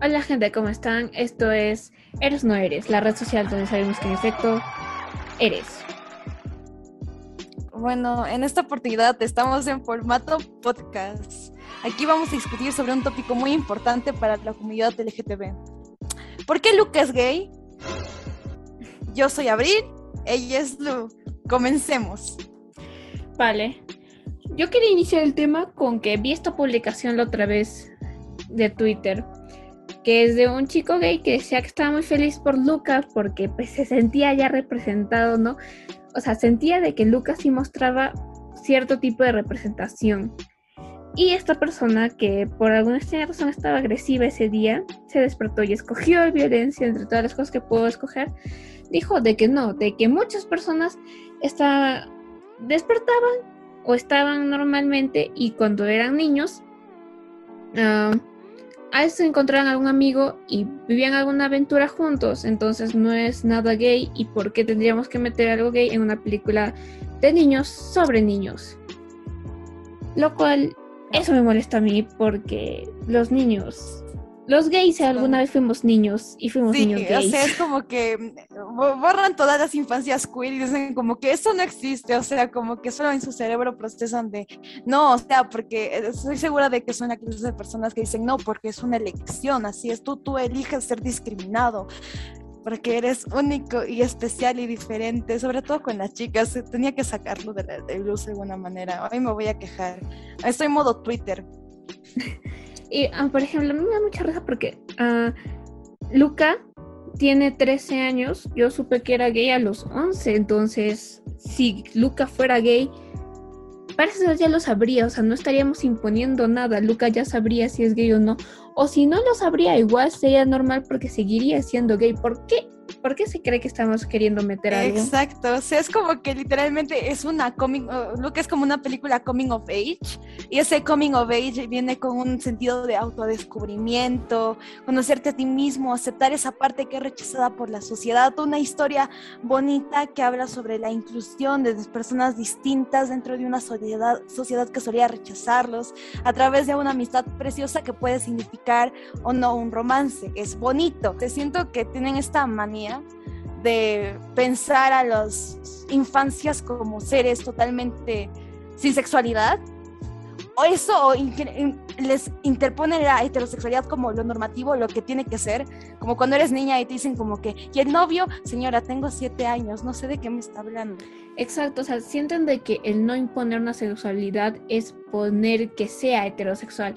Hola gente, ¿cómo están? Esto es Eres no eres, la red social donde sabemos que en efecto eres. Bueno, en esta oportunidad estamos en formato podcast. Aquí vamos a discutir sobre un tópico muy importante para la comunidad LGTB. ¿Por qué Luca es gay? Yo soy Abril, ella es Lu. Comencemos. Vale. Yo quería iniciar el tema con que vi esta publicación la otra vez de Twitter, que es de un chico gay que decía que estaba muy feliz por Luca porque pues, se sentía ya representado, ¿no? O sea, sentía de que Lucas sí mostraba cierto tipo de representación. Y esta persona que por alguna extraña razón estaba agresiva ese día, se despertó y escogió violencia entre todas las cosas que pudo escoger, dijo de que no, de que muchas personas está, despertaban o estaban normalmente y cuando eran niños, uh, a veces encontraban algún amigo y vivían alguna aventura juntos, entonces no es nada gay y por qué tendríamos que meter algo gay en una película de niños sobre niños. Lo cual, eso me molesta a mí porque los niños los gays alguna vez fuimos niños y fuimos niños gays. O sea, es como que borran todas las infancias queer y dicen como que eso no existe, o sea, como que solo en su cerebro procesan de no, o sea, porque estoy segura de que son aquellas personas que dicen no, porque es una elección, así es, tú, tú eliges ser discriminado porque eres único y especial y diferente, sobre todo con las chicas. Tenía que sacarlo de la de luz de alguna manera. Hoy me voy a quejar. Estoy en modo Twitter. Y, ah, por ejemplo, a mí me da mucha risa porque uh, Luca tiene 13 años, yo supe que era gay a los 11, entonces si Luca fuera gay, parece que ya lo sabría, o sea, no estaríamos imponiendo nada, Luca ya sabría si es gay o no, o si no lo sabría, igual sería normal porque seguiría siendo gay. ¿Por qué? ¿Por qué se cree que estamos queriendo meter algo? Exacto, o sea, es como que literalmente es una coming, lo que es como una película coming of age, y ese coming of age viene con un sentido de autodescubrimiento, conocerte a ti mismo, aceptar esa parte que es rechazada por la sociedad, una historia bonita que habla sobre la inclusión de personas distintas dentro de una sociedad, sociedad que solía rechazarlos, a través de una amistad preciosa que puede significar o no un romance, es bonito. Te siento que tienen esta manía de pensar a las infancias como seres totalmente sin sexualidad, o eso les interpone la heterosexualidad como lo normativo, lo que tiene que ser, como cuando eres niña y te dicen como que, y el novio, señora, tengo siete años, no sé de qué me está hablando. Exacto, o sea, sienten de que el no imponer una sexualidad es poner que sea heterosexual,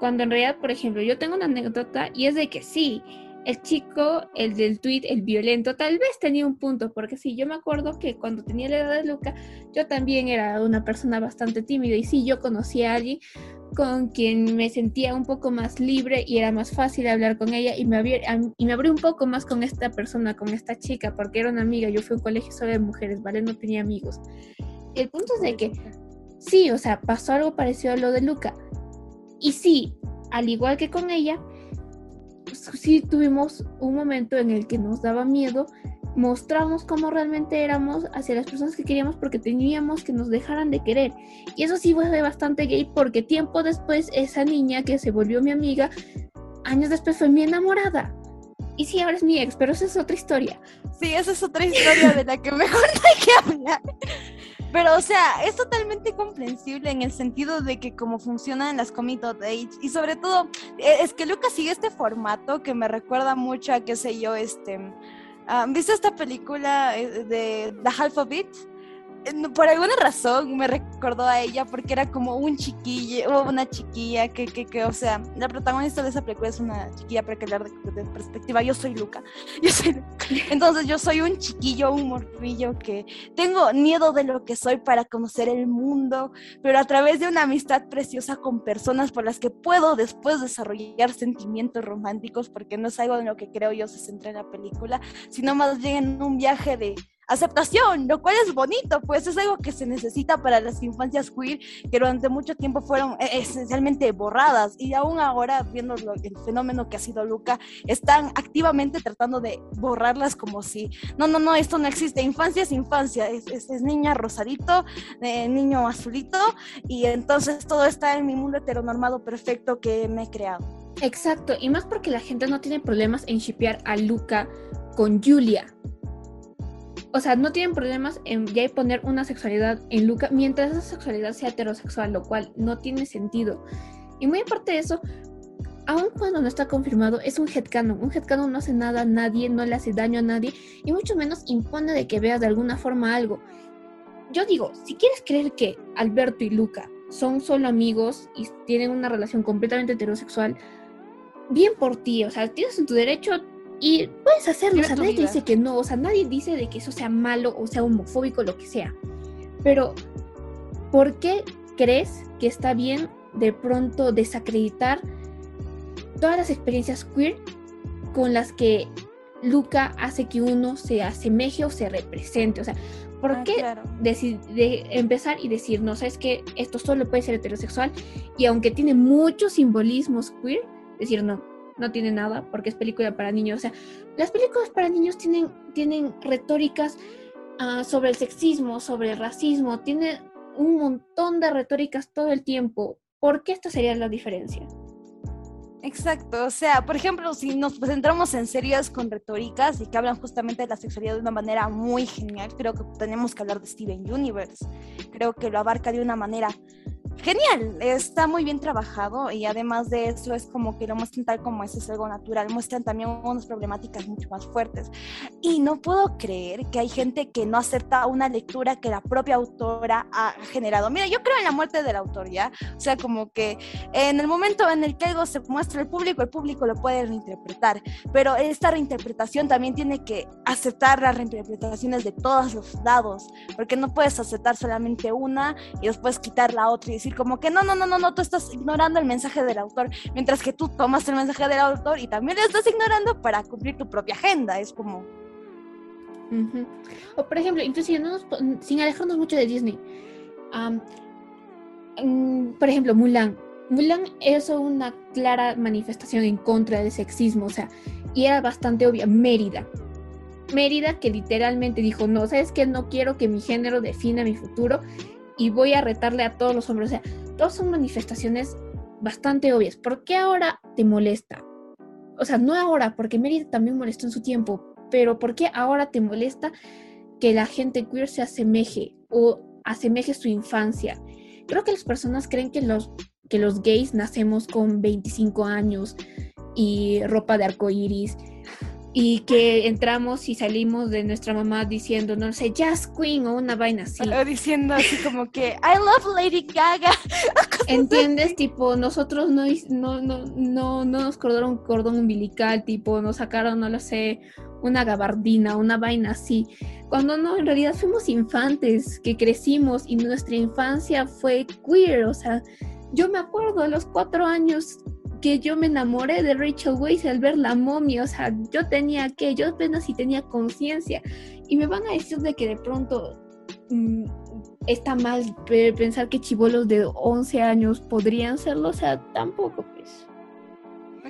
cuando en realidad, por ejemplo, yo tengo una anécdota y es de que sí, el chico, el del tweet, el violento, tal vez tenía un punto, porque sí, yo me acuerdo que cuando tenía la edad de Luca, yo también era una persona bastante tímida y sí, yo conocía a alguien con quien me sentía un poco más libre y era más fácil hablar con ella y me, abrí, y me abrí un poco más con esta persona, con esta chica, porque era una amiga, yo fui a un colegio solo de mujeres, ¿vale? No tenía amigos. El punto es de que, sí, o sea, pasó algo parecido a lo de Luca. Y sí, al igual que con ella, sí tuvimos un momento en el que nos daba miedo, mostramos cómo realmente éramos hacia las personas que queríamos porque teníamos que nos dejaran de querer. Y eso sí fue bastante gay porque tiempo después esa niña que se volvió mi amiga, años después fue mi enamorada. Y sí, ahora es mi ex, pero esa es otra historia. Sí, esa es otra historia de la que mejor hay que hablar. Pero, o sea, es totalmente comprensible en el sentido de que como funcionan las comic age y sobre todo, e, es que Lucas sigue este formato que me recuerda mucho a, qué sé yo, este... Ah, ¿Viste esta película eh, de The Alphabet? Por alguna razón me recordó a ella porque era como un chiquillo, una chiquilla que, que, que, o sea, la protagonista de esa película es una chiquilla que hablar de, perspectiva. Yo soy Luca, yo soy Entonces yo soy un chiquillo, un morrillo que tengo miedo de lo que soy para conocer el mundo, pero a través de una amistad preciosa con personas por las que puedo después desarrollar sentimientos románticos, porque no es algo en lo que creo yo se centra en la película, sino más bien en un viaje de aceptación, lo cual es bonito, pues es algo que se necesita para las infancias queer que durante mucho tiempo fueron eh, esencialmente borradas y aún ahora, viendo el fenómeno que ha sido Luca, están activamente tratando de borrarlas como si, no, no, no, esto no existe, infancia es infancia, es, es, niña rosadito, eh, niño azulito y entonces todo está en mi mundo heteronormado perfecto que me he creado. Exacto, y más porque la gente no tiene problemas en shipear a Luca con Julia. O sea, no tienen problemas en ya poner una sexualidad en Luca mientras esa sexualidad sea heterosexual, lo cual no tiene sentido. Y muy aparte de eso, aun cuando no está confirmado, es un headcanon. Un headcanon no hace nada a nadie, no le hace daño a nadie, y mucho menos impone de que veas de alguna forma algo. Yo digo, si quieres creer que Alberto y Luca son solo amigos y tienen una relación completamente heterosexual, bien por ti, o sea, tienes en tu derecho y puedes hacerlo, o sea, nadie dice que no, o sea, nadie dice de que eso sea malo o sea homofóbico, lo que sea. Pero, ¿por qué crees que está bien de pronto desacreditar todas las experiencias queer con las que Luca hace que uno se asemeje o se represente. O sea, ¿por ah, qué de empezar y decir, no, sabes que esto solo puede ser heterosexual? Y aunque tiene muchos simbolismos queer, decir, no, no tiene nada porque es película para niños. O sea, las películas para niños tienen, tienen retóricas ah, sobre el sexismo, sobre el racismo, tienen un montón de retóricas todo el tiempo. ¿Por qué esta sería la diferencia? Exacto, o sea, por ejemplo, si nos centramos en series con retóricas y que hablan justamente de la sexualidad de una manera muy genial, creo que tenemos que hablar de Steven Universe. Creo que lo abarca de una manera genial, está muy bien trabajado y además de eso es como que lo muestran tal como es, es algo natural, muestran también unas problemáticas mucho más fuertes. Y no puedo creer que hay gente que no acepta una lectura que la propia autora ha generado. Mira, yo creo en la muerte del autor, ¿ya? O sea, como que en el momento en el que algo se muestra al público, el público lo puede reinterpretar, pero esta reinterpretación también tiene que aceptar las reinterpretaciones de todos los lados, porque no puedes aceptar solamente una y después quitar la otra y decir como que no, no, no, no, no, tú estás ignorando el mensaje del autor, mientras que tú tomas el mensaje del autor y también lo estás ignorando para cumplir tu propia agenda, es como... O por ejemplo, inclusive sin alejarnos mucho de Disney, por ejemplo, Mulan. Mulan es una clara manifestación en contra del sexismo, o sea, y era bastante obvia. Mérida. Mérida que literalmente dijo, no, sabes que no quiero que mi género defina mi futuro y voy a retarle a todos los hombres. O sea, todas son manifestaciones bastante obvias. ¿Por qué ahora te molesta? O sea, no ahora, porque Mérida también molestó en su tiempo, pero ¿por qué ahora te molesta que la gente queer se asemeje o asemeje su infancia? Creo que las personas creen que los, que los gays nacemos con 25 años y ropa de arco iris y que entramos y salimos de nuestra mamá diciendo, no sé, Jazz Queen o una vaina así. O diciendo así como que, I love Lady Gaga. ¿Entiendes? Tipo, nosotros no, no, no, no, nos cortaron un cordón umbilical, tipo, nos sacaron, no lo sé, una gabardina, una vaina así. Cuando no, en realidad fuimos infantes que crecimos y nuestra infancia fue queer, o sea, yo me acuerdo a los cuatro años que yo me enamoré de Rachel Weisz al ver la momia, o sea, yo tenía que, yo apenas si tenía conciencia y me van a decir de que de pronto mm, está mal pensar que chivolos de 11 años podrían serlo, o sea, tampoco pues.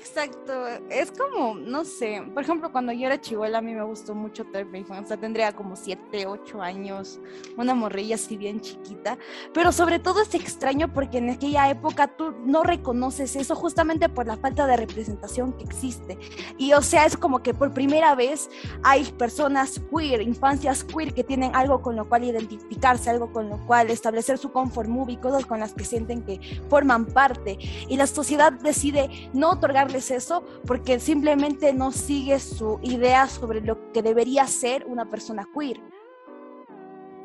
Exacto, es como, no sé, por ejemplo, cuando yo era chihuahua a mí me gustó mucho Third o sea, tendría como 7, 8 años, una morrilla así bien chiquita, pero sobre todo es extraño porque en aquella época tú no reconoces eso justamente por la falta de representación que existe. Y o sea, es como que por primera vez hay personas queer, infancias queer que tienen algo con lo cual identificarse, algo con lo cual establecer su comfort movie, cosas con las que sienten que forman parte. Y la sociedad decide no otorgar eso porque simplemente no sigue su idea sobre lo que debería ser una persona queer.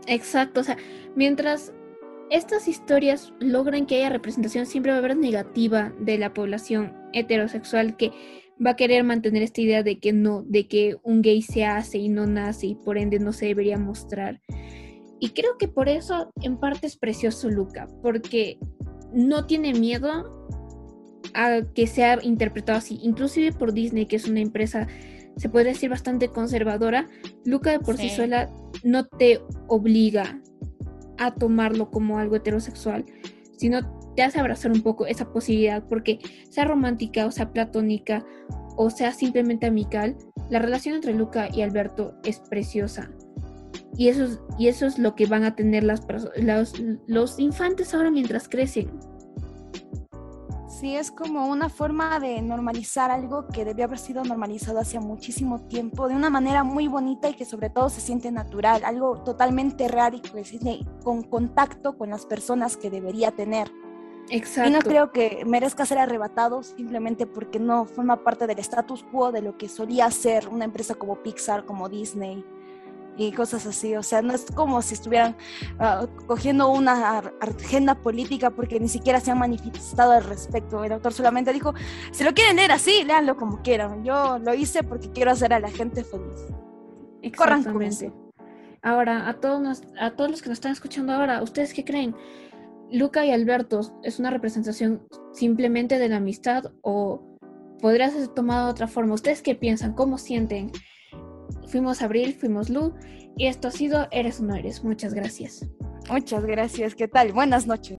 Exacto, o sea, mientras estas historias logran que haya representación, siempre va a haber negativa de la población heterosexual que va a querer mantener esta idea de que no, de que un gay se hace y no nace y por ende no se debería mostrar. Y creo que por eso en parte es precioso Luca, porque no tiene miedo a que sea interpretado así, inclusive por Disney, que es una empresa, se puede decir, bastante conservadora, Luca de por sí, sola no te obliga a tomarlo como algo heterosexual, sino te hace abrazar un poco esa posibilidad, porque sea romántica o sea platónica o sea simplemente amical, la relación entre Luca y Alberto es preciosa. Y eso es, y eso es lo que van a tener las, los, los infantes ahora mientras crecen. Sí, es como una forma de normalizar algo que debió haber sido normalizado hace muchísimo tiempo, de una manera muy bonita y que sobre todo se siente natural, algo totalmente real y que con contacto con las personas que debería tener. Exacto. Y no creo que merezca ser arrebatado simplemente porque no forma parte del status quo de lo que solía ser una empresa como Pixar, como Disney y cosas así. O sea, no es como si estuvieran uh, cogiendo una agenda política porque ni siquiera se han manifestado al respecto. El autor solamente dijo, si lo quieren leer así, léanlo como quieran. Yo lo hice porque quiero hacer a la gente feliz. Exactamente. Ahora, a todos, a todos los que nos están escuchando ahora, ¿ustedes qué creen? Luca y Alberto es una representación simplemente de la amistad o podría ser tomado de otra forma. ¿Ustedes qué piensan? ¿Cómo sienten? Fuimos Abril, fuimos Lu y esto ha sido Eres o no eres. Muchas gracias. Muchas gracias. ¿Qué tal? Buenas noches.